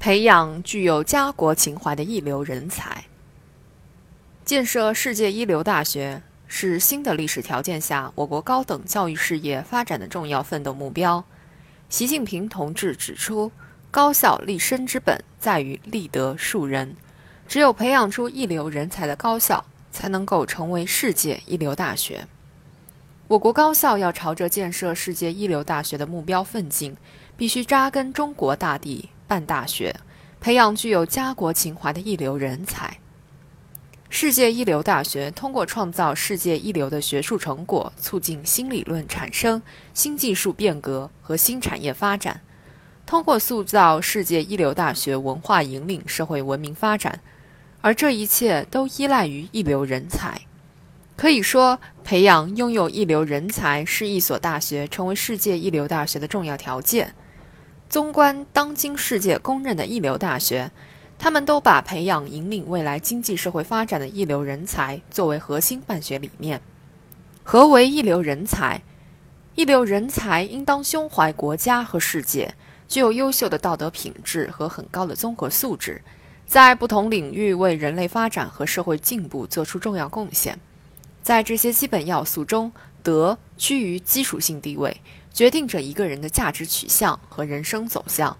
培养具有家国情怀的一流人才。建设世界一流大学是新的历史条件下我国高等教育事业发展的重要奋斗目标。习近平同志指出，高校立身之本在于立德树人，只有培养出一流人才的高校，才能够成为世界一流大学。我国高校要朝着建设世界一流大学的目标奋进，必须扎根中国大地，办大学，培养具有家国情怀的一流人才。世界一流大学通过创造世界一流的学术成果，促进新理论产生、新技术变革和新产业发展；通过塑造世界一流大学文化，引领社会文明发展。而这一切都依赖于一流人才。可以说，培养拥有一流人才是一所大学成为世界一流大学的重要条件。纵观当今世界公认的一流大学。他们都把培养引领未来经济社会发展的一流人才作为核心办学理念。何为一流人才？一流人才应当胸怀国家和世界，具有优秀的道德品质和很高的综合素质，在不同领域为人类发展和社会进步做出重要贡献。在这些基本要素中，德居于基础性地位，决定着一个人的价值取向和人生走向。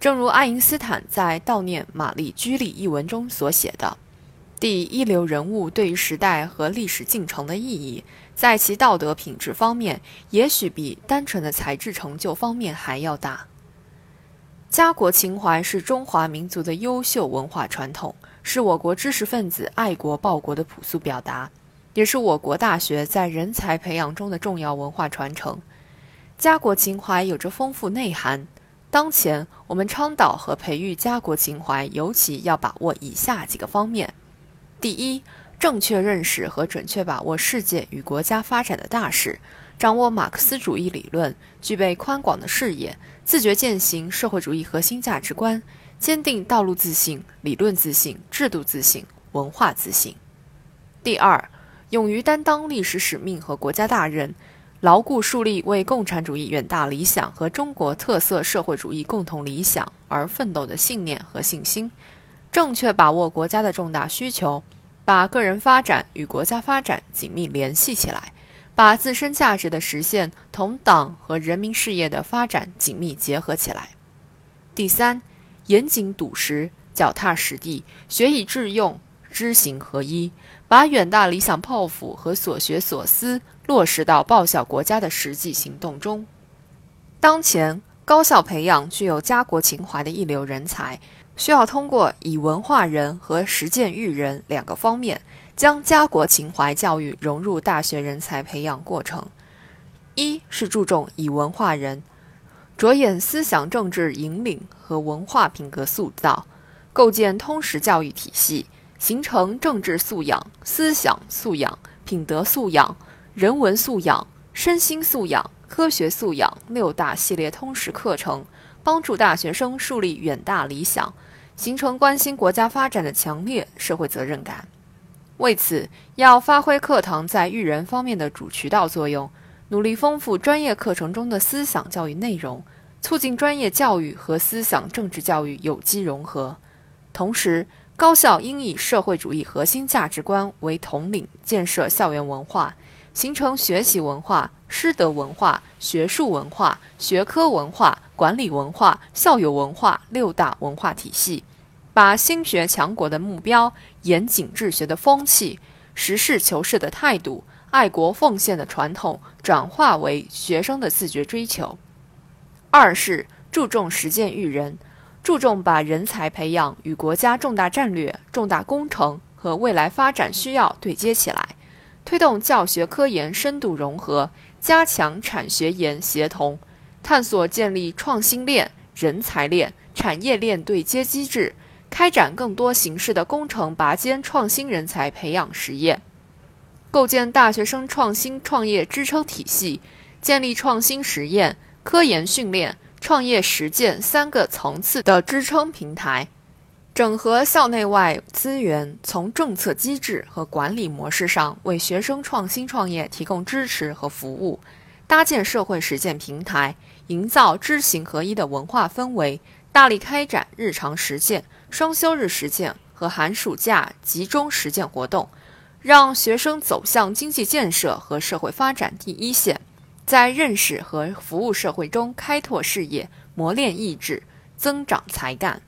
正如爱因斯坦在悼念玛丽居里一文中所写的：“第一流人物对于时代和历史进程的意义，在其道德品质方面，也许比单纯的才智成就方面还要大。”家国情怀是中华民族的优秀文化传统，是我国知识分子爱国报国的朴素表达，也是我国大学在人才培养中的重要文化传承。家国情怀有着丰富内涵。当前，我们倡导和培育家国情怀，尤其要把握以下几个方面：第一，正确认识和准确把握世界与国家发展的大势，掌握马克思主义理论，具备宽广的视野，自觉践行社会主义核心价值观，坚定道路自信、理论自信、制度自信、文化自信；第二，勇于担当历史使命和国家大任。牢固树立为共产主义远大理想和中国特色社会主义共同理想而奋斗的信念和信心，正确把握国家的重大需求，把个人发展与国家发展紧密联系起来，把自身价值的实现同党和人民事业的发展紧密结合起来。第三，严谨笃实，脚踏实地，学以致用，知行合一，把远大理想抱负和所学所思。落实到报效国家的实际行动中。当前，高校培养具有家国情怀的一流人才，需要通过以文化人和实践育人两个方面，将家国情怀教育融入大学人才培养过程。一是注重以文化人，着眼思想政治引领和文化品格塑造，构建通识教育体系，形成政治素养、思想素养、品德素养。人文素养、身心素养、科学素养六大系列通识课程，帮助大学生树立远大理想，形成关心国家发展的强烈社会责任感。为此，要发挥课堂在育人方面的主渠道作用，努力丰富专业课程中的思想教育内容，促进专业教育和思想政治教育有机融合。同时，高校应以社会主义核心价值观为统领，建设校园文化。形成学习文化、师德文化、学术文化、学科文化、管理文化、校友文化六大文化体系，把兴学强国的目标、严谨治学的风气、实事求是的态度、爱国奉献的传统转化为学生的自觉追求。二是注重实践育人，注重把人才培养与国家重大战略、重大工程和未来发展需要对接起来。推动教学科研深度融合，加强产学研协同，探索建立创新链、人才链、产业链对接机制，开展更多形式的工程拔尖创新人才培养实验，构建大学生创新创业支撑体系，建立创新实验、科研训练、创业实践三个层次的支撑平台。整合校内外资源，从政策机制和管理模式上为学生创新创业提供支持和服务，搭建社会实践平台，营造知行合一的文化氛围，大力开展日常实践、双休日实践和寒暑假集中实践活动，让学生走向经济建设和社会发展第一线，在认识和服务社会中开拓视野、磨练意志、增长才干。